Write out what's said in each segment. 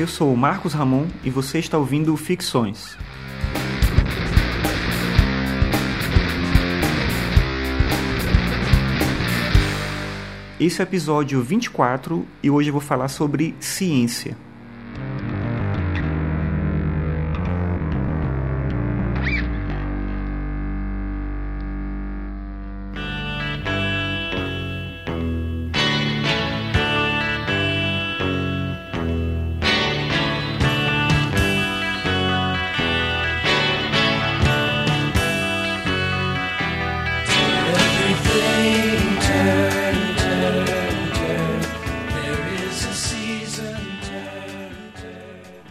Eu sou o Marcos Ramon e você está ouvindo Ficções. Esse é o episódio 24 e hoje eu vou falar sobre ciência.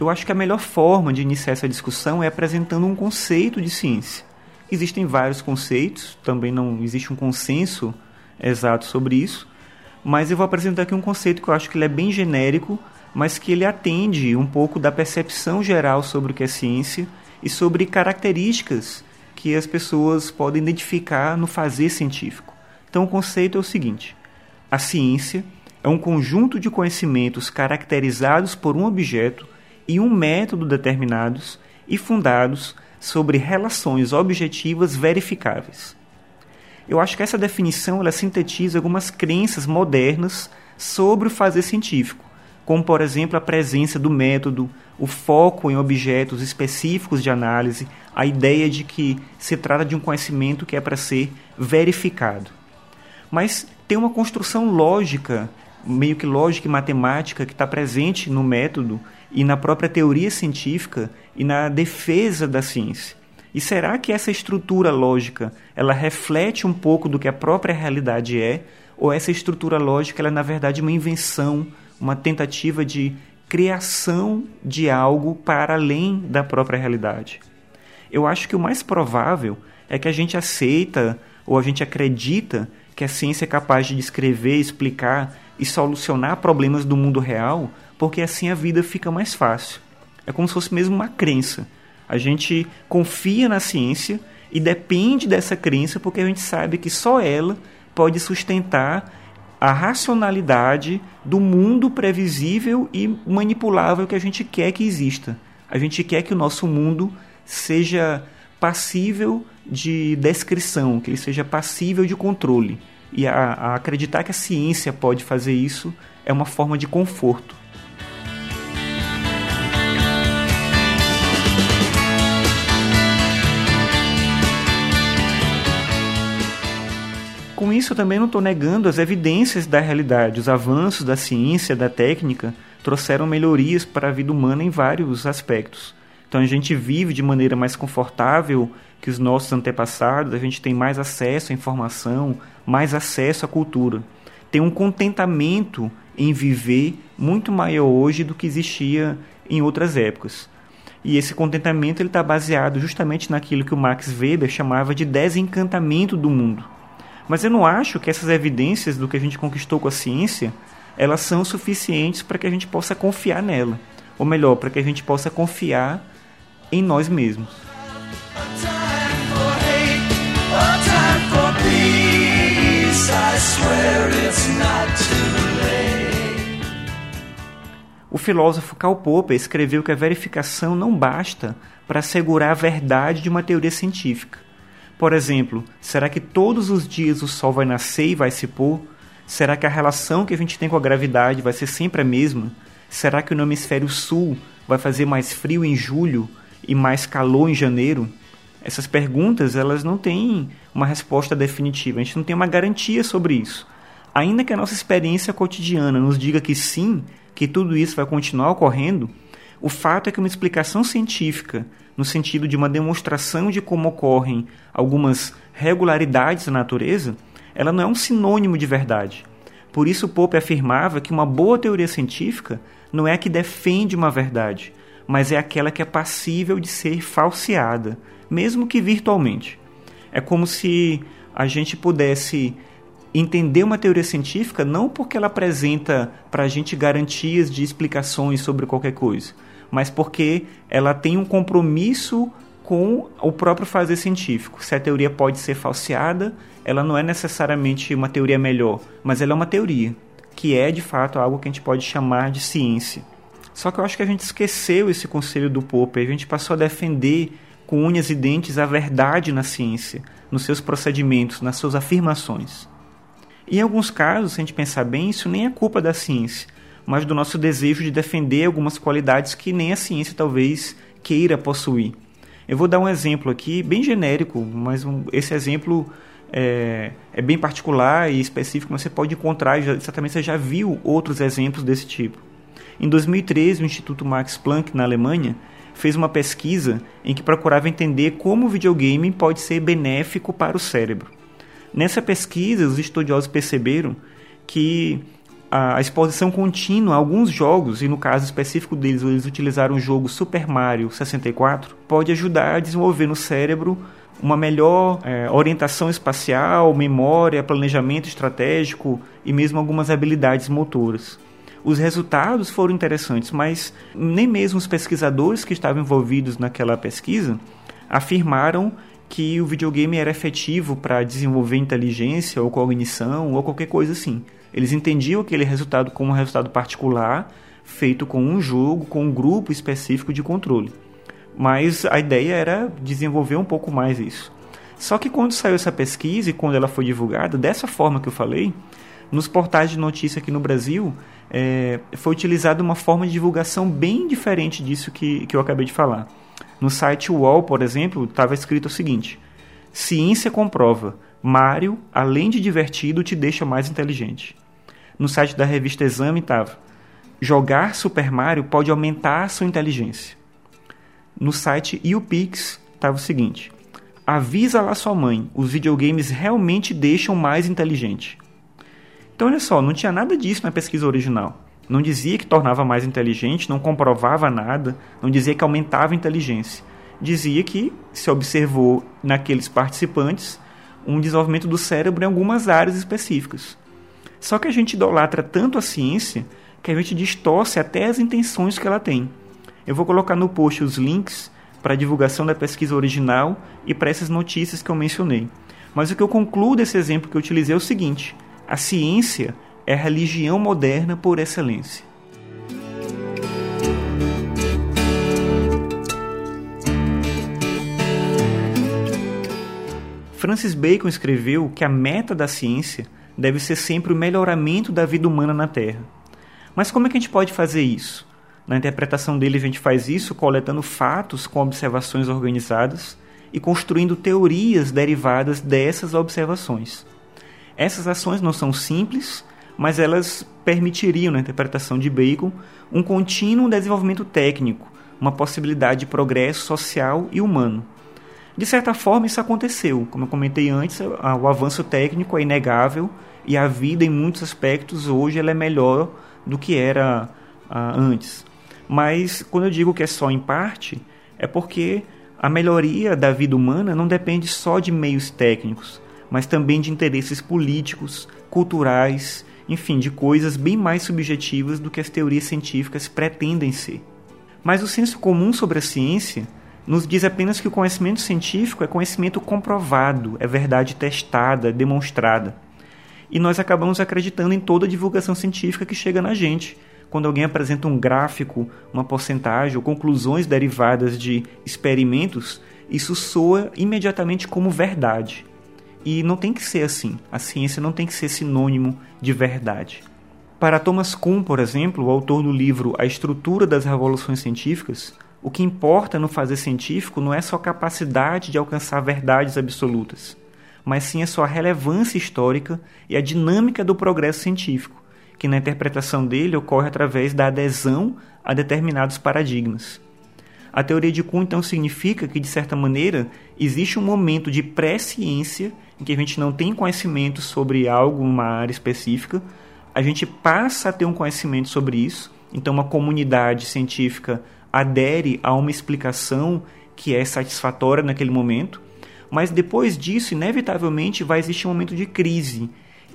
Eu acho que a melhor forma de iniciar essa discussão é apresentando um conceito de ciência. Existem vários conceitos, também não existe um consenso exato sobre isso, mas eu vou apresentar aqui um conceito que eu acho que ele é bem genérico, mas que ele atende um pouco da percepção geral sobre o que é ciência e sobre características que as pessoas podem identificar no fazer científico. Então o conceito é o seguinte: a ciência é um conjunto de conhecimentos caracterizados por um objeto e um método determinados e fundados sobre relações objetivas verificáveis. Eu acho que essa definição ela sintetiza algumas crenças modernas sobre o fazer científico, como por exemplo a presença do método, o foco em objetos específicos de análise, a ideia de que se trata de um conhecimento que é para ser verificado. Mas tem uma construção lógica, meio que lógica e matemática, que está presente no método e na própria teoria científica e na defesa da ciência. E será que essa estrutura lógica ela reflete um pouco do que a própria realidade é, ou essa estrutura lógica ela é na verdade uma invenção, uma tentativa de criação de algo para além da própria realidade? Eu acho que o mais provável é que a gente aceita ou a gente acredita que a ciência é capaz de descrever, explicar e solucionar problemas do mundo real porque assim a vida fica mais fácil. É como se fosse mesmo uma crença. A gente confia na ciência e depende dessa crença porque a gente sabe que só ela pode sustentar a racionalidade do mundo previsível e manipulável que a gente quer que exista. A gente quer que o nosso mundo seja passível de descrição, que ele seja passível de controle. E a, a acreditar que a ciência pode fazer isso é uma forma de conforto. Com isso, eu também não estou negando as evidências da realidade. Os avanços da ciência, da técnica, trouxeram melhorias para a vida humana em vários aspectos. Então, a gente vive de maneira mais confortável que os nossos antepassados, a gente tem mais acesso à informação, mais acesso à cultura. Tem um contentamento em viver muito maior hoje do que existia em outras épocas. E esse contentamento está baseado justamente naquilo que o Max Weber chamava de desencantamento do mundo. Mas eu não acho que essas evidências do que a gente conquistou com a ciência, elas são suficientes para que a gente possa confiar nela. Ou melhor, para que a gente possa confiar em nós mesmos. O filósofo Karl Popper escreveu que a verificação não basta para assegurar a verdade de uma teoria científica por exemplo, será que todos os dias o Sol vai nascer e vai se pôr? Será que a relação que a gente tem com a gravidade vai ser sempre a mesma? Será que no hemisfério sul vai fazer mais frio em julho e mais calor em janeiro? Essas perguntas elas não têm uma resposta definitiva, a gente não tem uma garantia sobre isso. Ainda que a nossa experiência cotidiana nos diga que sim, que tudo isso vai continuar ocorrendo, o fato é que uma explicação científica no sentido de uma demonstração de como ocorrem algumas regularidades da natureza, ela não é um sinônimo de verdade. Por isso, Pope afirmava que uma boa teoria científica não é a que defende uma verdade, mas é aquela que é passível de ser falseada, mesmo que virtualmente. É como se a gente pudesse entender uma teoria científica não porque ela apresenta para a gente garantias de explicações sobre qualquer coisa, mas porque ela tem um compromisso com o próprio fazer científico. Se a teoria pode ser falseada, ela não é necessariamente uma teoria melhor, mas ela é uma teoria, que é de fato algo que a gente pode chamar de ciência. Só que eu acho que a gente esqueceu esse conselho do Popper, a gente passou a defender com unhas e dentes a verdade na ciência, nos seus procedimentos, nas suas afirmações. Em alguns casos, se a gente pensar bem, isso nem é culpa da ciência, mas do nosso desejo de defender algumas qualidades que nem a ciência talvez queira possuir. Eu vou dar um exemplo aqui, bem genérico, mas um, esse exemplo é, é, bem particular e específico, mas você pode encontrar, já, certamente você já viu outros exemplos desse tipo. Em 2013, o Instituto Max Planck, na Alemanha, fez uma pesquisa em que procurava entender como o videogame pode ser benéfico para o cérebro. Nessa pesquisa, os estudiosos perceberam que a exposição contínua a alguns jogos, e no caso específico deles, eles utilizaram o jogo Super Mario 64, pode ajudar a desenvolver no cérebro uma melhor é, orientação espacial, memória, planejamento estratégico e mesmo algumas habilidades motoras. Os resultados foram interessantes, mas nem mesmo os pesquisadores que estavam envolvidos naquela pesquisa afirmaram que o videogame era efetivo para desenvolver inteligência ou cognição ou qualquer coisa assim. Eles entendiam aquele resultado como um resultado particular, feito com um jogo, com um grupo específico de controle. Mas a ideia era desenvolver um pouco mais isso. Só que quando saiu essa pesquisa e quando ela foi divulgada, dessa forma que eu falei, nos portais de notícia aqui no Brasil, é, foi utilizada uma forma de divulgação bem diferente disso que, que eu acabei de falar. No site UOL, por exemplo, estava escrito o seguinte: Ciência comprova, Mario, além de divertido, te deixa mais inteligente. No site da revista Exame estava: Jogar Super Mario pode aumentar a sua inteligência. No site YouPix estava o seguinte: Avisa lá sua mãe, os videogames realmente deixam mais inteligente. Então, olha só, não tinha nada disso na pesquisa original. Não dizia que tornava mais inteligente, não comprovava nada, não dizia que aumentava a inteligência. Dizia que se observou naqueles participantes um desenvolvimento do cérebro em algumas áreas específicas. Só que a gente idolatra tanto a ciência que a gente distorce até as intenções que ela tem. Eu vou colocar no post os links para a divulgação da pesquisa original e para essas notícias que eu mencionei. Mas o que eu concluo desse exemplo que eu utilizei é o seguinte: a ciência é a religião moderna por excelência. Francis Bacon escreveu que a meta da ciência deve ser sempre o melhoramento da vida humana na Terra. Mas como é que a gente pode fazer isso? Na interpretação dele, a gente faz isso coletando fatos com observações organizadas e construindo teorias derivadas dessas observações. Essas ações não são simples, mas elas permitiriam, na interpretação de Bacon, um contínuo desenvolvimento técnico, uma possibilidade de progresso social e humano. De certa forma, isso aconteceu. Como eu comentei antes, o avanço técnico é inegável e a vida, em muitos aspectos, hoje ela é melhor do que era uh, antes. Mas, quando eu digo que é só em parte, é porque a melhoria da vida humana não depende só de meios técnicos, mas também de interesses políticos, culturais, enfim, de coisas bem mais subjetivas do que as teorias científicas pretendem ser. Mas o senso comum sobre a ciência nos diz apenas que o conhecimento científico é conhecimento comprovado, é verdade testada, demonstrada. E nós acabamos acreditando em toda a divulgação científica que chega na gente. Quando alguém apresenta um gráfico, uma porcentagem ou conclusões derivadas de experimentos, isso soa imediatamente como verdade. E não tem que ser assim. A ciência não tem que ser sinônimo de verdade. Para Thomas Kuhn, por exemplo, o autor do livro A Estrutura das Revoluções Científicas, o que importa no fazer científico não é sua capacidade de alcançar verdades absolutas, mas sim a sua relevância histórica e a dinâmica do progresso científico, que na interpretação dele ocorre através da adesão a determinados paradigmas. A teoria de Kuhn então significa que, de certa maneira, existe um momento de pré-ciência em que a gente não tem conhecimento sobre algo, uma área específica, a gente passa a ter um conhecimento sobre isso, então uma comunidade científica adere a uma explicação que é satisfatória naquele momento, mas depois disso, inevitavelmente, vai existir um momento de crise.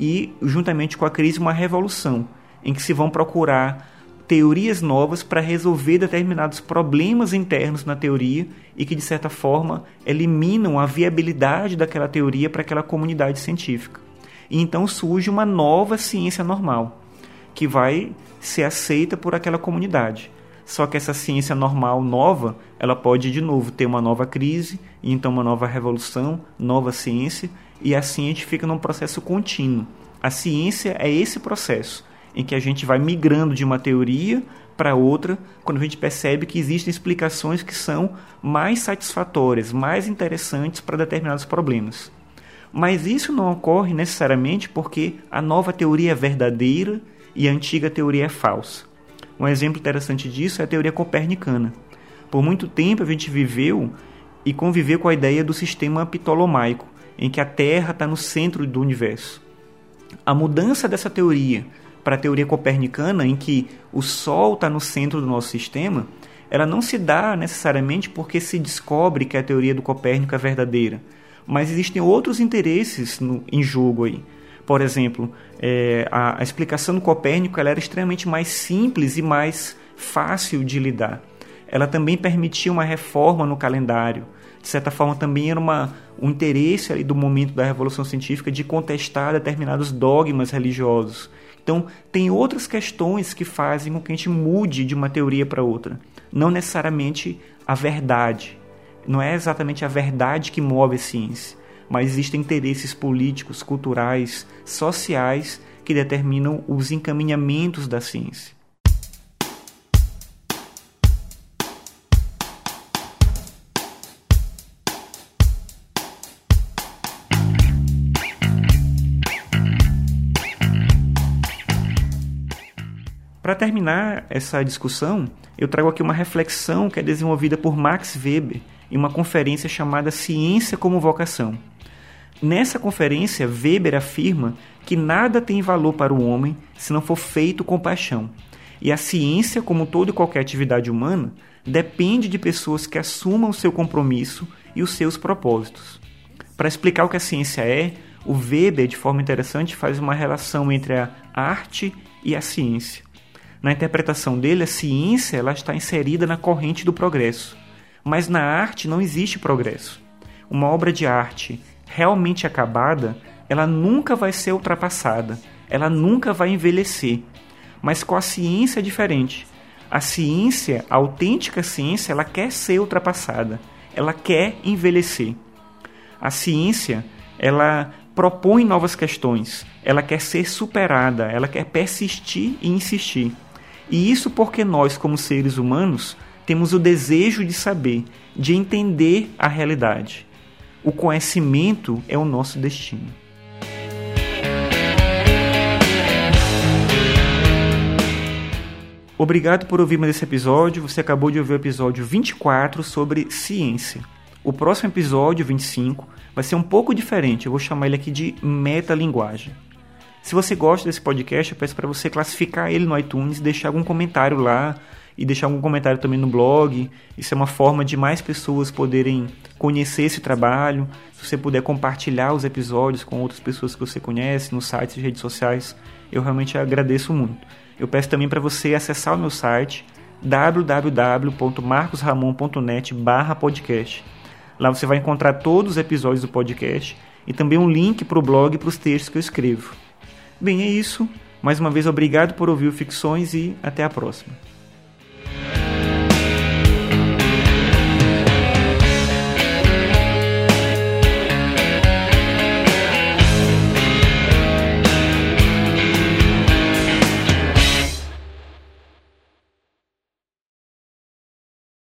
E, juntamente com a crise, uma revolução, em que se vão procurar teorias novas para resolver determinados problemas internos na teoria e que, de certa forma, eliminam a viabilidade daquela teoria para aquela comunidade científica. E então surge uma nova ciência normal, que vai ser aceita por aquela comunidade. só que essa ciência normal nova, ela pode de novo ter uma nova crise, e então uma nova revolução, nova ciência, e assim a gente fica num processo contínuo. A ciência é esse processo em que a gente vai migrando de uma teoria para outra, quando a gente percebe que existem explicações que são mais satisfatórias, mais interessantes para determinados problemas. Mas isso não ocorre necessariamente porque a nova teoria é verdadeira e a antiga teoria é falsa. Um exemplo interessante disso é a teoria copernicana. Por muito tempo a gente viveu e conviveu com a ideia do sistema ptolomaico, em que a Terra está no centro do universo. A mudança dessa teoria para a teoria copernicana, em que o Sol está no centro do nosso sistema, ela não se dá necessariamente porque se descobre que a teoria do Copérnico é verdadeira, mas existem outros interesses no, em jogo aí. Por exemplo, é, a, a, explicação do Copérnico ela era extremamente mais simples e mais fácil de lidar. Ela também permitia uma reforma no calendário. De certa forma, também era uma, um interesse do momento da Revolução Científica de contestar determinados dogmas religiosos. Então, tem outras questões que fazem com que a gente mude de uma teoria para outra. Não necessariamente a verdade. Não é exatamente a verdade que move a ciência mas existem interesses políticos, culturais, sociais que determinam os encaminhamentos da ciência. Terminar essa discussão, eu trago aqui uma reflexão que é desenvolvida por Max Weber em uma conferência chamada Ciência como Vocação. Nessa conferência, Weber afirma que nada tem valor para o homem se não for feito com paixão. E a ciência, como toda e qualquer atividade humana, depende de pessoas que assumam o seu compromisso e os seus propósitos. Para explicar o que a ciência é, o Weber, de forma interessante, faz uma relação entre a arte e a ciência. Na interpretação dele, a ciência ela está inserida na corrente do progresso, mas na arte não existe progresso. Uma obra de arte realmente acabada, ela nunca vai ser ultrapassada, ela nunca vai envelhecer. Mas com a ciência é diferente. A ciência, a autêntica ciência, ela quer ser ultrapassada, ela quer envelhecer. A ciência, ela propõe novas questões, ela quer ser superada, ela quer persistir e insistir. E isso porque nós, como seres humanos, temos o desejo de saber, de entender a realidade. O conhecimento é o nosso destino. Obrigado por ouvir mais esse episódio. Você acabou de ouvir o episódio 24 sobre ciência. O próximo episódio, 25, vai ser um pouco diferente. Eu vou chamar ele aqui de metalinguagem. Se você gosta desse podcast, eu peço para você classificar ele no iTunes deixar algum comentário lá e deixar algum comentário também no blog. Isso é uma forma de mais pessoas poderem conhecer esse trabalho. Se você puder compartilhar os episódios com outras pessoas que você conhece, nos sites e redes sociais, eu realmente agradeço muito. Eu peço também para você acessar o meu site www.marcosramon.net/podcast. Lá você vai encontrar todos os episódios do podcast e também um link para o blog e para os textos que eu escrevo. Bem, é isso. Mais uma vez, obrigado por ouvir o Ficções e até a próxima.